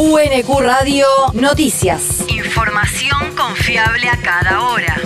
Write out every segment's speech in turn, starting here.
UNQ Radio Noticias. Información confiable a cada hora.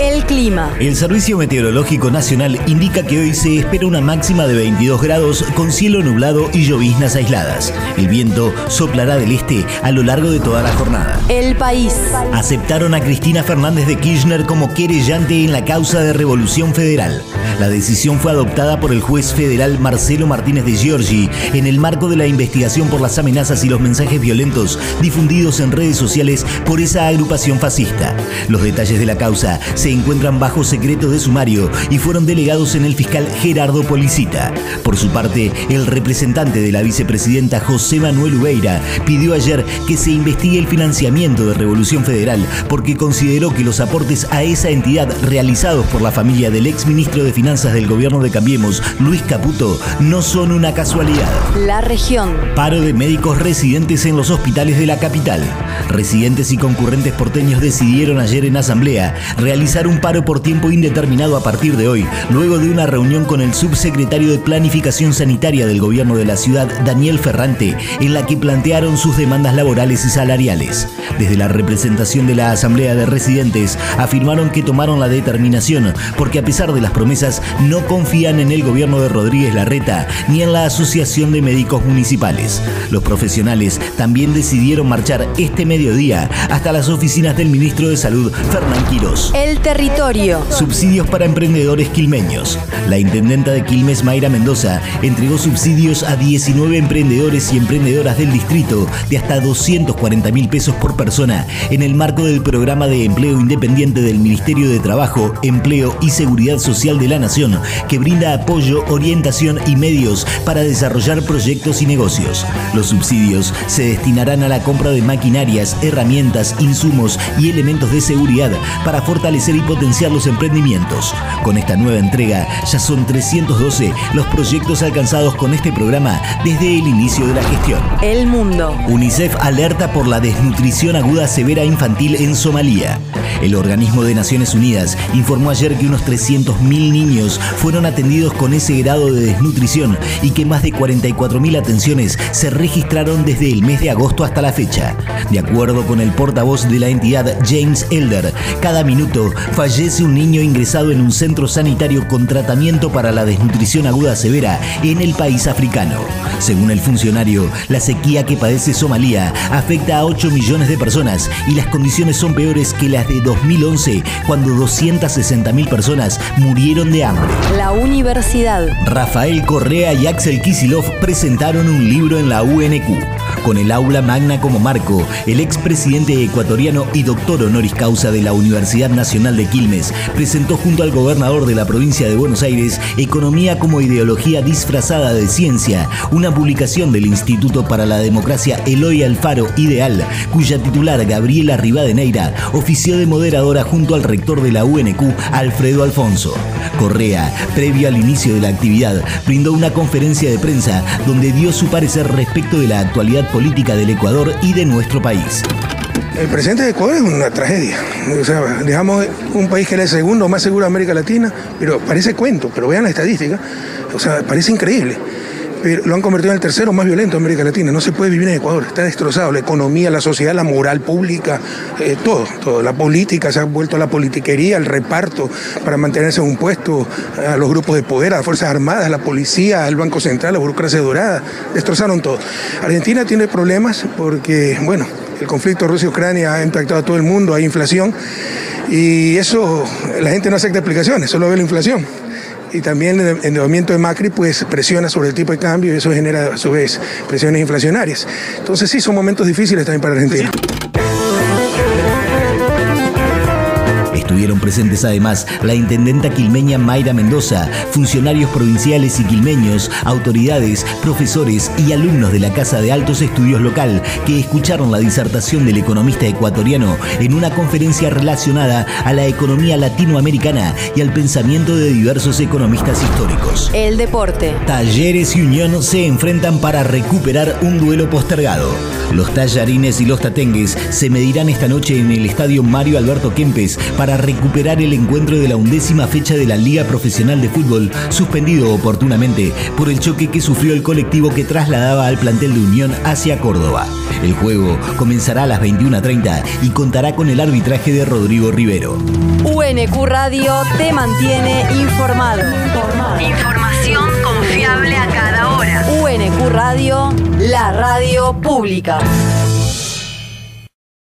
El clima. El Servicio Meteorológico Nacional indica que hoy se espera una máxima de 22 grados con cielo nublado y lloviznas aisladas. El viento soplará del este a lo largo de toda la jornada. El país. Aceptaron a Cristina Fernández de Kirchner como querellante en la causa de Revolución Federal. La decisión fue adoptada por el juez federal Marcelo Martínez de Giorgi en el marco de la investigación por las amenazas y los mensajes violentos difundidos en redes sociales por esa agrupación fascista. Los detalles de la causa se encuentran bajo secreto de sumario y fueron delegados en el fiscal Gerardo Policita. Por su parte, el representante de la vicepresidenta José Manuel Ubeira pidió ayer que se investigue el financiamiento de Revolución Federal porque consideró que los aportes a esa entidad realizados por la familia del exministro de Finanzas del gobierno de Cambiemos, Luis Caputo, no son una casualidad. La región. Paro de médicos residentes en los hospitales de la capital. Residentes y concurrentes porteños decidieron ayer en asamblea realizar un paro por tiempo indeterminado a partir de hoy, luego de una reunión con el subsecretario de Planificación Sanitaria del gobierno de la ciudad, Daniel Ferrante, en la que plantearon sus demandas laborales y salariales. Desde la representación de la Asamblea de Residentes afirmaron que tomaron la determinación porque a pesar de las promesas no confían en el gobierno de Rodríguez Larreta ni en la Asociación de Médicos Municipales. Los profesionales también decidieron marchar este mediodía hasta las oficinas del ministro de Salud, Fernán Quirós. El territorio. Subsidios para emprendedores quilmeños. La intendenta de Quilmes, Mayra Mendoza, entregó subsidios a 19 emprendedores y emprendedoras del distrito de hasta 240 mil pesos por persona en el marco del programa de empleo independiente del Ministerio de Trabajo, Empleo y Seguridad Social de la Nación, que brinda apoyo, orientación y medios para desarrollar proyectos y negocios. Los subsidios se destinarán a la compra de maquinarias, herramientas, insumos y elementos de seguridad para fortalecer y potenciar los emprendimientos. Con esta nueva entrega ya son 312 los proyectos alcanzados con este programa desde el inicio de la gestión. El mundo. UNICEF alerta por la desnutrición aguda severa infantil en Somalia. El organismo de Naciones Unidas informó ayer que unos 300.000 niños fueron atendidos con ese grado de desnutrición y que más de 44.000 atenciones se registraron desde el mes de agosto hasta la fecha. De acuerdo con el portavoz de la entidad James Elder, cada minuto fallece un niño ingresado en un centro sanitario con tratamiento para la desnutrición aguda severa en el país africano. Según el funcionario, la sequía que padece Somalia afecta a 8 millones de personas y las condiciones son peores que las de 2011, cuando 260.000 personas murieron de hambre. La universidad. Rafael Correa y Axel Kisilov presentaron un libro en la UNQ. Con el aula magna como marco, el expresidente ecuatoriano y doctor honoris causa de la Universidad Nacional de Quilmes presentó junto al gobernador de la provincia de Buenos Aires Economía como ideología disfrazada de ciencia, una publicación del Instituto para la Democracia Eloy Alfaro Ideal, cuya titular Gabriela Rivadeneira ofició de moderadora junto al rector de la UNQ, Alfredo Alfonso. Correa, previo al inicio de la actividad, brindó una conferencia de prensa donde dio su parecer respecto de la actualidad política del Ecuador y de nuestro país. El presente de Ecuador es una tragedia. O sea, dejamos un país que era el segundo más seguro de América Latina, pero parece cuento, pero vean la estadística, o sea, parece increíble. Lo han convertido en el tercero más violento de América Latina. No se puede vivir en Ecuador, está destrozado. La economía, la sociedad, la moral pública, eh, todo, todo. La política se ha vuelto a la politiquería, el reparto para mantenerse en un puesto, a los grupos de poder, a las Fuerzas Armadas, a la policía, al Banco Central, la burocracia dorada. Destrozaron todo. Argentina tiene problemas porque, bueno, el conflicto Rusia-Ucrania ha impactado a todo el mundo, hay inflación y eso la gente no acepta explicaciones, solo ve la inflación. Y también el endeudamiento de Macri pues presiona sobre el tipo de cambio y eso genera a su vez presiones inflacionarias. Entonces sí, son momentos difíciles también para Argentina. Estuvieron presentes además la intendenta quilmeña Mayra Mendoza, funcionarios provinciales y quilmeños, autoridades, profesores y alumnos de la Casa de Altos Estudios local que escucharon la disertación del economista ecuatoriano en una conferencia relacionada a la economía latinoamericana y al pensamiento de diversos economistas históricos. El deporte. Talleres y Unión se enfrentan para recuperar un duelo postergado. Los tallarines y los tatengues se medirán esta noche en el estadio Mario Alberto Kempes para recuperar el encuentro de la undécima fecha de la Liga Profesional de Fútbol, suspendido oportunamente por el choque que sufrió el colectivo que trasladaba al plantel de Unión hacia Córdoba. El juego comenzará a las 21.30 y contará con el arbitraje de Rodrigo Rivero. UNQ Radio te mantiene informado. Información confiable a cada hora. UNQ Radio, la radio pública.